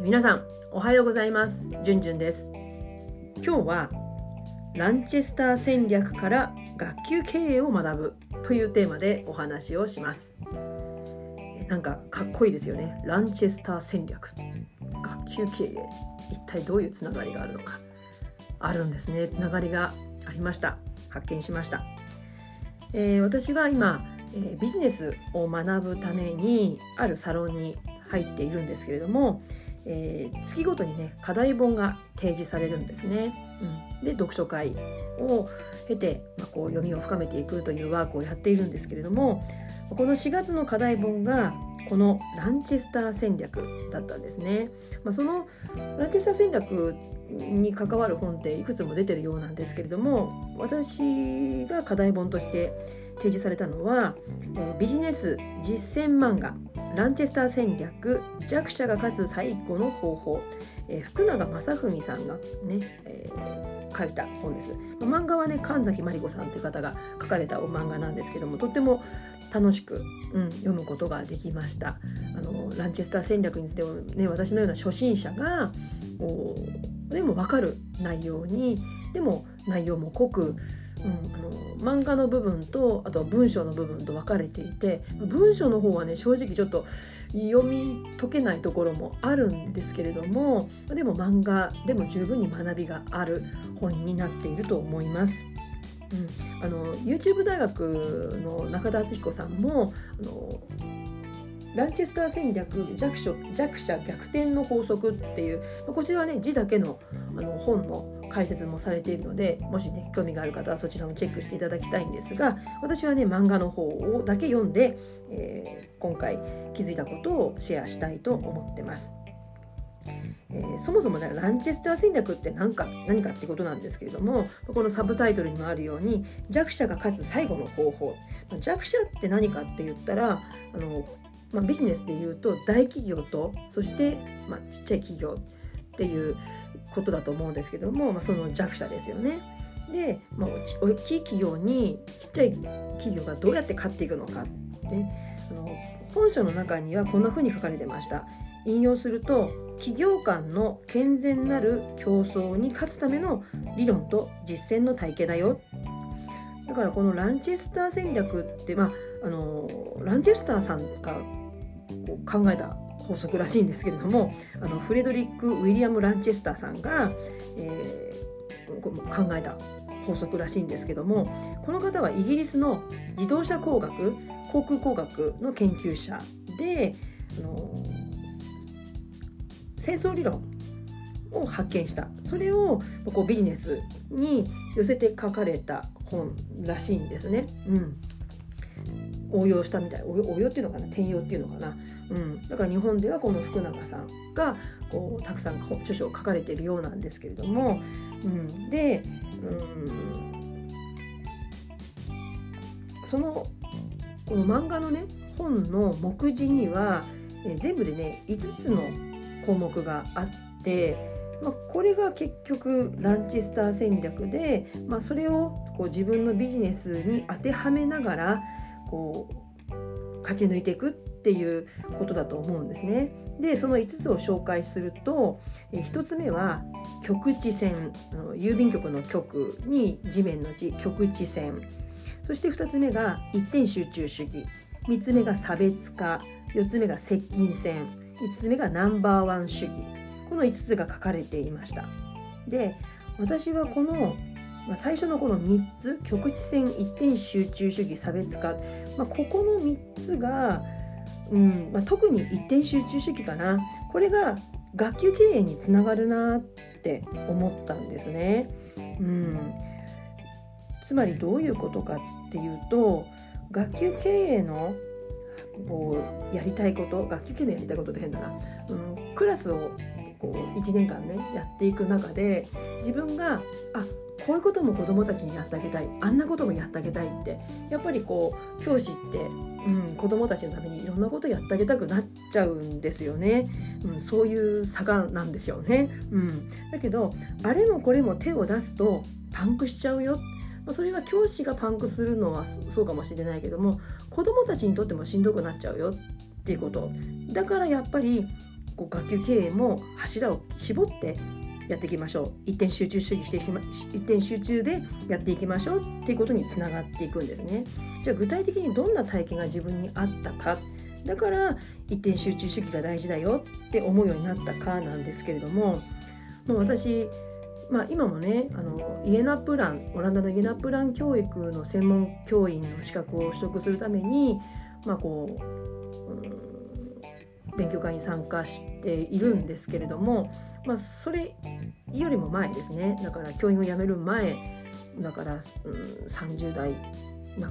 皆さんおはようございます。じゅんじゅんです。今日はランチェスター戦略から学級経営を学ぶというテーマでお話をします。なんかかっこいいですよね。ランチェスター戦略。学級経営。一体どういうつながりがあるのか。あるんですね。つながりがありました。発見しました、えー、私は今、えー、ビジネスを学ぶためにあるサロンに入っているんですけれどもえー、月ごとにね課題本が提示されるんですね。うん、で読書会を経て、まあ、こう読みを深めていくというワークをやっているんですけれどもこの4月の課題本がこのランチェスター戦略だったんですね。まあ、そのランチェスター戦略に関わる本っていくつも出てるようなんですけれども私が課題本として提示されたのは、えー、ビジネス実践漫画ランチェスター戦略弱者が勝つ最後の方法、えー、福永正文さんがね、えー、書いた本です。漫画はね神崎真理子さんという方が書かれた漫画なんですけどもとっても楽しく、うん、読むことができました。あのランチェスター戦略についてもね私のような初心者がでも分かる内容にでも内容も濃くうん、あの漫画の部分とあとは文章の部分と分かれていて文章の方はね正直ちょっと読み解けないところもあるんですけれどもでも漫画でも十分に学びがある本になっていると思います。うん、あの YouTube 大学の中田敦彦さんもあのランチェスター戦略弱者弱者逆転の法則っていうこちらはね字だけのあの本の解説もされているのでもしね興味がある方はそちらもチェックしていただきたいんですが私はね漫画の方をだけ読んで、えー、今回気づいたことをシェアしたいと思ってます。えー、そもそもねランチェスター戦略って何か何かってことなんですけれどもこのサブタイトルにもあるように弱者が勝つ最後の方法弱者って何かって言ったらあの、まあ、ビジネスで言うと大企業とそして、まあ、ちっちゃい企業っていうことだと思うんですけども、まあ、その弱者ですよね。で、まあ、大きい企業にちっちゃい企業がどうやって勝っていくのかってあの本書の中にはこんな風に書かれてました。引用すると企業間の健全なる競争に勝つための理論と実践の体系だよだからこのランチェスター戦略ってまああのランチェスターさんがこう考えた法則らしいんですけれどもあのフレドリック・ウィリアム・ランチェスターさんが、えー、考えた法則らしいんですけどもこの方はイギリスの自動車工学航空工学の研究者であの戦争理論を発見した。それをこうビジネスに寄せて書かれた本らしいんですね。うん。応用したみたい。応用っていうのかな転用っていうのかな。うん、だから日本ではこの福永さんがこうたくさん著書を書かれているようなんですけれども、うん、で、うん、そのこの漫画のね本の目次には、え全部でね5つの項目があって、まあ、これが結局ランチスター戦略で、まあ、それをこう自分のビジネスに当てはめながらこう勝ち抜いていくっていうことだと思うんですね。でその5つを紹介すると1つ目は局地線郵便局の局に地面の地局地線そして2つ目が一点集中主義。3つ目が差別化。4つ目が接近戦。5つ目がナンバーワン主義。この5つが書かれていました。で私はこの、最初のこの3つ局地戦一点集中主義差別化、まあ、ここの3つがうんまあ、特に一点集中主義かなこれが学級経営につながるなって思ったんですね。うん、つまりどういうことかっていうと学級経営のこうやりたいこと学級経営のやりたいことって変だな、うん、クラスをこう1年間ねやっていく中で自分があこういうことも子どもたちにやってあげたいあんなこともやってあげたいってやっぱりこう教師って、うん、子どもたちのためにいろんなことやってあげたくなっちゃうんですよね、うん、そういう差がなんですよね、うん、だけどあれもこれも手を出すとパンクしちゃうよ。それは教師がパンクするのはそうかもしれないけども子どもたちにとってもしんどくなっちゃうよっていうこと。だからやっぱりこう学級経営も柱を絞ってやっていきましょう。一点集中主義してしま一点集中でやっていきましょうっていうことにつながっていくんですね。じゃあ具体的にどんな体験が自分にあったか。だから一点集中主義が大事だよって思うようになったかなんですけれどももう私まあ、今もねあのイエナプランオランダのイエナプラン教育の専門教員の資格を取得するために、まあこう、勉強会に参加しているんですけれども、まあ、それよりも前ですねだから教員を辞める前だから、うん、30代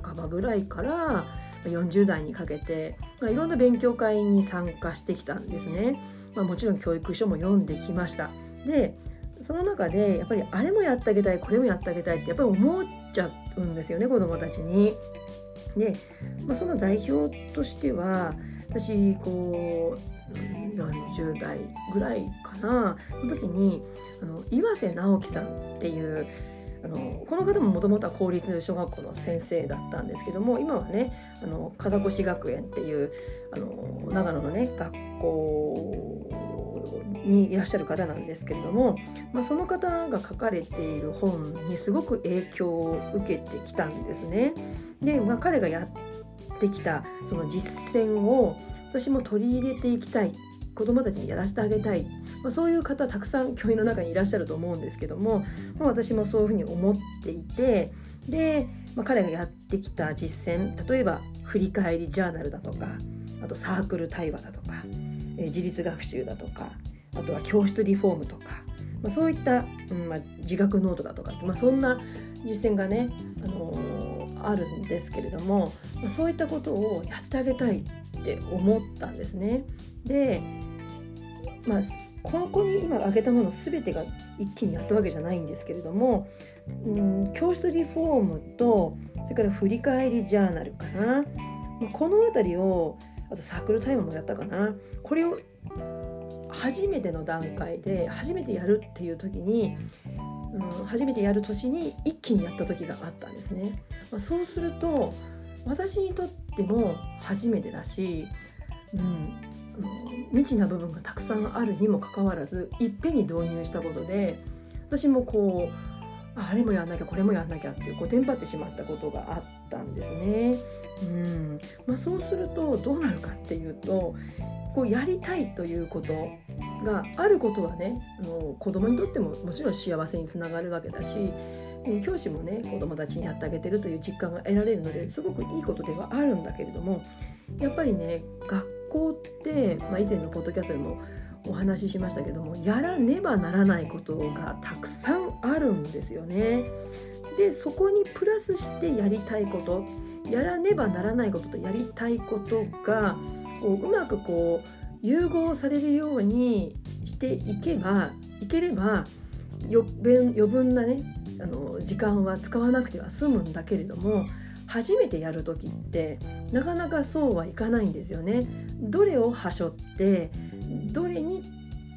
半ばぐらいから40代にかけて、まあ、いろんな勉強会に参加してきたんですね。まあ、もちろん教育書も読んできました。でその中でやっぱりあれもやってあげたいこれもやってあげたいってやっぱり思っちゃうんですよね子どもたちに。で、まあ、その代表としては私こう40代ぐらいかなの時にあの岩瀬直樹さんっていうあのこの方ももともとは公立小学校の先生だったんですけども今はねあの風越学園っていうあの長野のね学校にいらっしゃる方なんですけれども、まあ、その方が書かれている本にすごく影響を受けてきたんですね。で、まあ、彼がやってきたその実践を私も取り入れていきたい子どもたちにやらせてあげたい、まあ、そういう方たくさん教員の中にいらっしゃると思うんですけども、まあ、私もそういうふうに思っていてで、まあ、彼がやってきた実践例えば振り返りジャーナルだとかあとサークル対話だとか、えー、自立学習だとかあとは教室リフォームとか、まあ、そういった、うんまあ、自学ノートだとか、まあ、そんな実践がね、あの、あるんですけれども、ま、そういったことをやってあげたいって思ったんですね。でまあ、ここに今挙げたもの全てが一気にやったわけじゃないんですけれども、うん、教室リフォームとそれから振り返りジャーナルかな、ま、この辺りをあとサークルタイムもやったかなこれを初めての段階で初めてやるっていう時に、うん、初めてやる年に一気にやった時があったんですね。まあ、そうすると私にとっても初めてだし、うん、未知な部分がたくさんあるにもかかわらずいっぺんに導入したことで私もこうあれもやんなきゃこれもやんなきゃっていうこうテンパってしまったことがあったんですね。うんまあ、そうするとどうなるかっていうとこうやりたいということがあることはねあの子供にとってももちろん幸せにつながるわけだし教師もね子供たちにやってあげてるという実感が得られるのですごくいいことではあるんだけれどもやっぱりね学校って、まあ、以前のポッドキャストでもお話ししましたけどもやらねばならないことがたくさんあるんですよね。でそこにプラスしてやりたいことやらねばならないこととやりたいことがこううまくこう融合されるようにしていけばいければ余分余分なねあの時間は使わなくては済むんだけれども初めてやる時ってなかなかそうはいかないんですよね。どれをはしょってどれに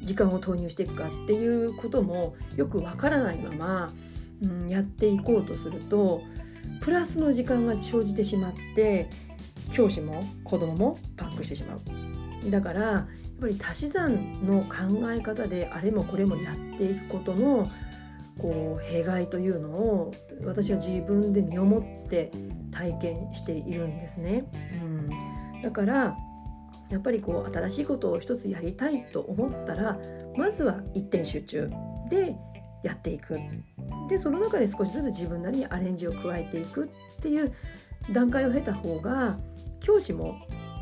時間を投入していくかっていうこともよくわからないまま、うん、やっていこうとするとプラスの時間が生じてしまって教師も子供もパンクしてしまう。だからやっぱり足し算の考え方であれもこれもやっていくことのこう弊害というのを私は自分で身をもって体験しているんですね。うん、だからやっぱりこう新しいことを一つやりたいと思ったらまずは一点集中でやっていくでその中で少しずつ自分なりにアレンジを加えていくっていう段階を経た方が教師も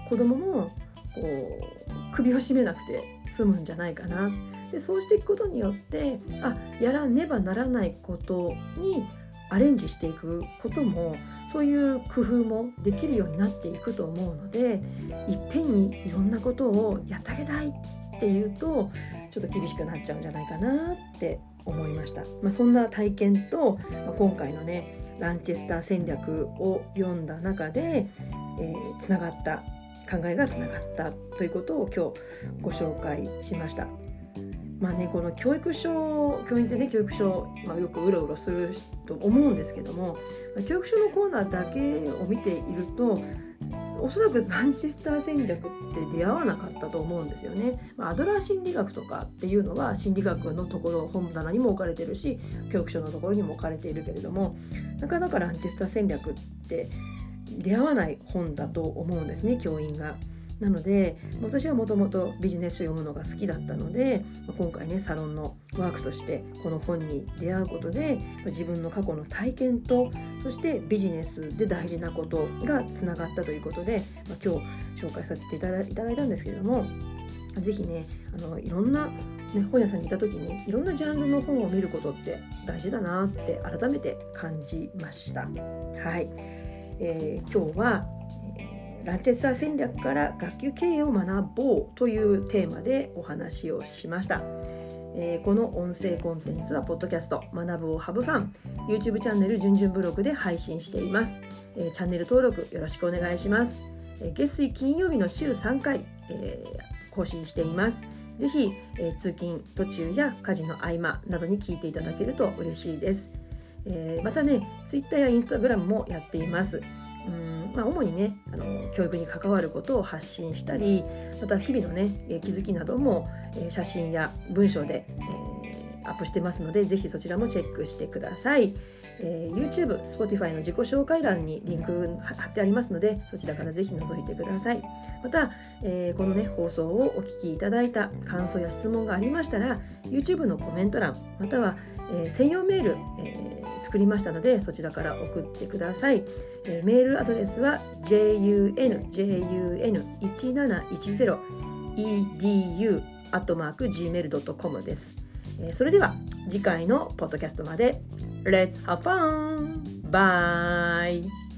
子供もこう首を絞めなくて済むんじゃないかな。でそうしていくことによってあやらねばならないことにアレンジしていくこともそういう工夫もできるようになっていくと思うのでいっぺんにいろんなことをやってあげたいっていうとちょっと厳しくなっちゃうんじゃないかなって思いました、まあ、そんな体験と、まあ、今回のねランチェスター戦略を読んだ中で、えー、つながった考えがつながったということを今日ご紹介しました。まあね、この教育書教員ってね教育書、まあ、よくうろうろすると思うんですけども教育書のコーナーだけを見ているとおそらくランチスター戦略って出会わなかったと思うんですよね。まあ、アドラー心理学とかっていうのは心理学のところ本棚にも置かれてるし教育書のところにも置かれているけれどもなかなかランチスター戦略って出会わない本だと思うんですね教員が。なので私はもともとビジネス書読むのが好きだったので今回ねサロンのワークとしてこの本に出会うことで自分の過去の体験とそしてビジネスで大事なことがつながったということで、今日紹介させていただいたんですけれども是非ねあのいろんな、ね、本屋さんにいた時にいろんなジャンルの本を見ることって大事だなって改めて感じました。はい、えー、今日はランチェスター戦略から学級経営を学ぼうというテーマでお話をしました。えー、この音声コンテンツはポッドキャスト学ぶをハブファン YouTube チャンネルじゅんじゅんブログで配信しています、えー、チャンネル登録よろしくお願いします、えー、月水金曜日の週3回、え更新しています。ぜひ、え通勤途中や家事の合間などに聞いていただけると嬉しいです、えまたね Twitter や Instagram もやっていますうんまあ、主にねあの教育に関わることを発信したりまた日々のね気づきなども、え写真や文章で、えー、アップしてますのでぜひそちらもチェックしてください。えー、YouTube、Spotify の自己紹介欄にリンク貼ってありますのでそちらからぜひ覗いてください。また、えー、このね放送をお聞きいただいた感想や質問がありましたら YouTube のコメント欄または、えー、専用メール、え作りましたのでそちらから送ってください、えー、メールアドレスは junjun1710 edu アットマーク gmail.com です、えー、それでは次回のポッドキャストまで Let's have fun! Bye!